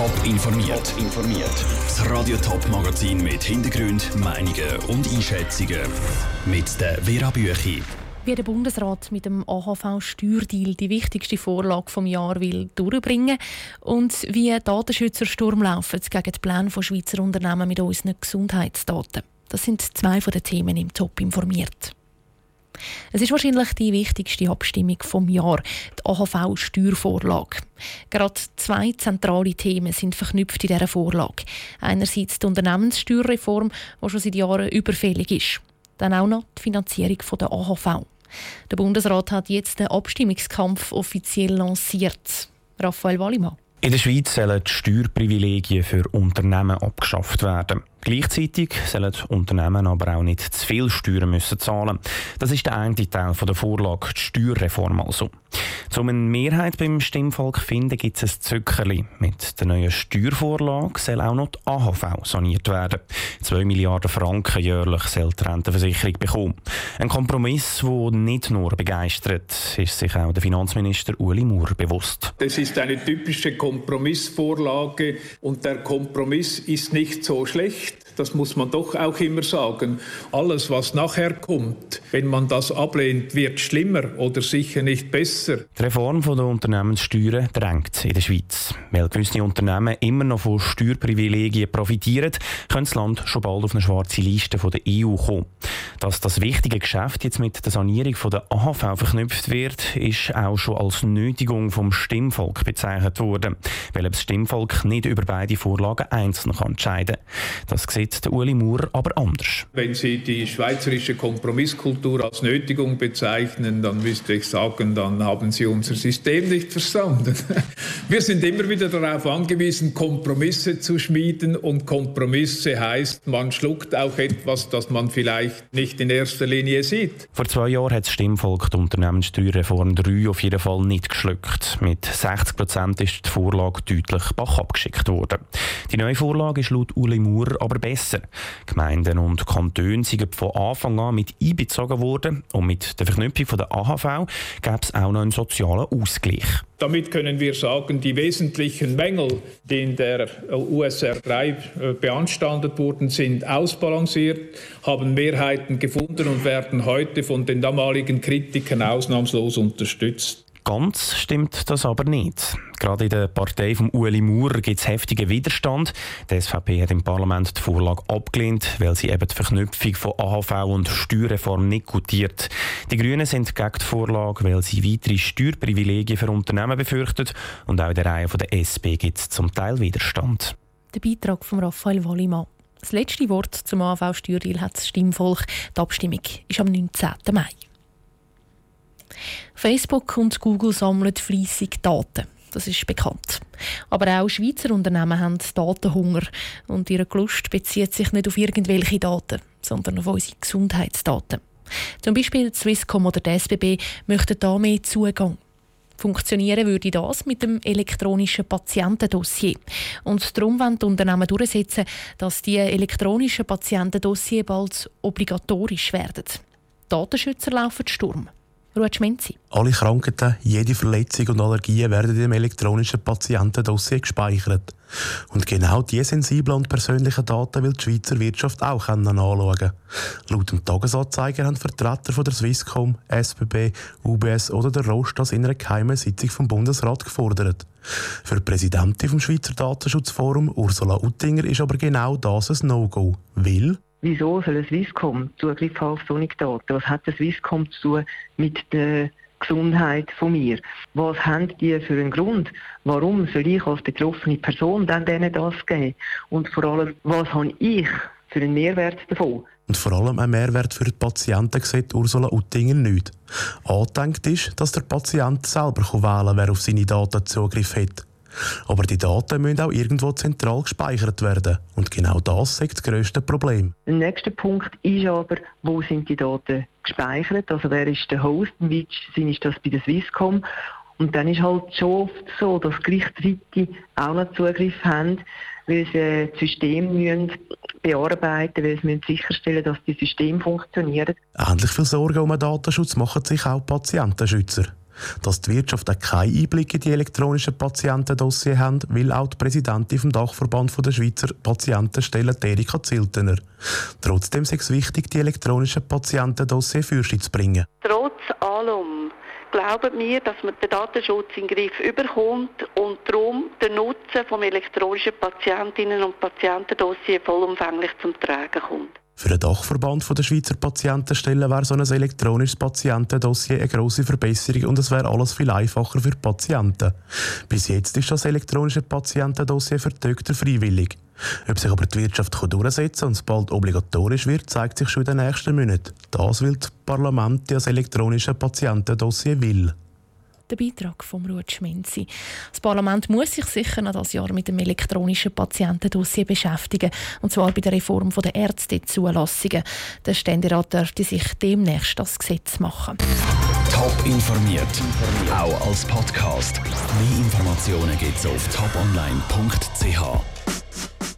Top informiert. informiert. Das Radio Top Magazin mit Hintergrund, Meinungen und Einschätzungen mit der Vera Büchi. Wie der Bundesrat mit dem AHV-Steuerdeal die wichtigste Vorlage vom Jahr will durchbringen und wie Datenschützer Sturm laufen gegen die Pläne von Schweizer Unternehmen mit unseren Gesundheitsdaten. Das sind zwei von den Themen im Top informiert. Es ist wahrscheinlich die wichtigste Abstimmung vom Jahr, die AHV-Steuervorlage. Gerade zwei zentrale Themen sind verknüpft in dieser Vorlage. Einerseits die Unternehmenssteuerreform, die schon seit Jahren überfällig ist. Dann auch noch die Finanzierung der AHV. Der Bundesrat hat jetzt den Abstimmungskampf offiziell lanciert. Raphael Wallimann. In der Schweiz sollen die Steuerprivilegien für Unternehmen abgeschafft werden. Gleichzeitig sollen Unternehmen aber auch nicht zu viel Steuern müssen zahlen. Das ist der eine Teil der Vorlage, die Steuerreform also. Um eine Mehrheit beim Stimmvolk zu finden, gibt es ein Zückerli. Mit der neuen Steuervorlage soll auch noch die AHV saniert werden. 2 Milliarden Franken jährlich soll die Rentenversicherung bekommen. Ein Kompromiss, der nicht nur begeistert, ist sich auch der Finanzminister Uli Maurer bewusst. Das ist eine typische Kompromissvorlage und der Kompromiss ist nicht so schlecht das muss man doch auch immer sagen. Alles, was nachher kommt, wenn man das ablehnt, wird schlimmer oder sicher nicht besser. Die Reform der Unternehmenssteuern drängt in der Schweiz. Weil gewisse Unternehmen immer noch von Steuerprivilegien profitieren, könnte das Land schon bald auf eine schwarze Liste der EU kommen. Dass das wichtige Geschäft jetzt mit der Sanierung der AHV verknüpft wird, ist auch schon als Nötigung vom Stimmvolk bezeichnet worden, weil das Stimmvolk nicht über beide Vorlagen einzeln entscheiden kann. Das sieht sieht der Uli Maurer aber anders. Wenn Sie die schweizerische Kompromisskultur als Nötigung bezeichnen, dann müsste ich sagen, dann haben Sie unser System nicht verstanden. Wir sind immer wieder darauf angewiesen, Kompromisse zu schmieden und Kompromisse heißt, man schluckt auch etwas, das man vielleicht nicht in erster Linie sieht. Vor zwei Jahren hat das Stimmvolk die Unternehmenssteuerreform 3 auf jeden Fall nicht geschluckt. Mit 60 Prozent ist die Vorlage deutlich bach abgeschickt worden. Die neue Vorlage ist laut Uli Maurer aber besser besser. Gemeinden und Kantone sind von Anfang an mit einbezogen worden und mit der Verknüpfung der AHV gab es auch noch einen sozialen Ausgleich. Damit können wir sagen, die wesentlichen Mängel, die in der USR 3 äh, beanstandet wurden, sind ausbalanciert, haben Mehrheiten gefunden und werden heute von den damaligen Kritikern ausnahmslos unterstützt. Ganz stimmt das aber nicht. Gerade in der Partei von Ueli Maurer gibt es heftigen Widerstand. Die SVP hat im Parlament die Vorlage abgelehnt, weil sie eben die Verknüpfung von AHV und Steuerreform nicht gutiert. Die Grünen sind gegen die Vorlage, weil sie weitere Steuerprivilegien für Unternehmen befürchten. Und auch in der Reihe der SP gibt es zum Teil Widerstand. Der Beitrag von Raphael Wallimann. Das letzte Wort zum AHV-Steuerdeal hat das Stimmvolk. Die Abstimmung ist am 19. Mai. Facebook und Google sammeln fleissig Daten. Das ist bekannt. Aber auch Schweizer Unternehmen haben Datenhunger. Und ihre Lust bezieht sich nicht auf irgendwelche Daten, sondern auf unsere Gesundheitsdaten. Zum Beispiel Swisscom oder die SBB möchten da mehr Zugang. Funktionieren würde das mit dem elektronischen Patientendossier. Und darum wollen die Unternehmen durchsetzen, dass die elektronischen Patientendossier bald obligatorisch werden. Datenschützer laufen Sturm. Ruatschmenzi. Alle Krankheiten, jede Verletzung und Allergien werden in dem elektronischen Patientendossier gespeichert. Und genau diese sensiblen und persönlichen Daten will die Schweizer Wirtschaft auch anschauen. Laut dem Tagesanzeiger haben Vertreter von der Swisscom, SBB, UBS oder der Rost das in einer geheimen Sitzung vom Bundesrat gefordert. Für die Präsidentin vom Schweizer Datenschutzforum, Ursula Uttinger, ist aber genau das ein No-Go. Will Wieso soll ein Swisscom Zugriff haben auf solche Daten? Was hat ein Swisscom zu tun mit der Gesundheit von mir? Was haben die für einen Grund? Warum soll ich als betroffene Person dann denen das geben? Und vor allem, was habe ich für einen Mehrwert davon? Und vor allem ein Mehrwert für die Patienten sieht Ursula Uttinger nicht. Angedenkt ist, dass der Patient selber wählen kann, wer auf seine Daten Zugriff hat. Aber die Daten müssen auch irgendwo zentral gespeichert werden. Und genau das ist das grösste Problem. Der nächste Punkt ist aber, wo sind die Daten gespeichert? Also wer ist der Host? Wie ist das bei der Swisscom? Und dann ist halt schon oft so, dass Gleichzeitig auch noch Zugriff haben, weil sie das System müssen bearbeiten weil sie sicherstellen dass die Systeme funktionieren. Ähnlich viel Sorgen um den Datenschutz machen sich auch Patientenschützer. Dass die Wirtschaft auch keinen Einblick in die elektronischen Patientendossier hat, will auch die Präsidentin vom Dachverband der Schweizer Patientenstellen, Erika Ziltener. Trotzdem ist es wichtig, die elektronischen Patientendossier für sich zu bringen. Trotz allem glauben wir, dass man den Datenschutz in den Griff überkommt und darum der Nutzen vom elektronischen Patientinnen- und Patientendossier vollumfänglich zum Tragen kommt. Für den Dachverband der Schweizer Patientenstellen wäre so ein elektronisches Patientendossier eine grosse Verbesserung und es wäre alles viel einfacher für die Patienten. Bis jetzt ist das elektronische Patientendossier für die Doktor freiwillig. Ob sich aber die Wirtschaft durchsetzen und es bald obligatorisch wird, zeigt sich schon in den nächsten Monaten. Das will das Parlament das elektronische Patientendossier will der Beitrag von Ruth Schmenzi. Das Parlament muss sich sicher noch das Jahr mit dem elektronischen Patientendossier beschäftigen, und zwar bei der Reform der Ärztezulassungen. Der Ständerat dürfte sich demnächst das Gesetz machen. Top informiert, auch als Podcast. Mehr Informationen gibt es auf toponline.ch.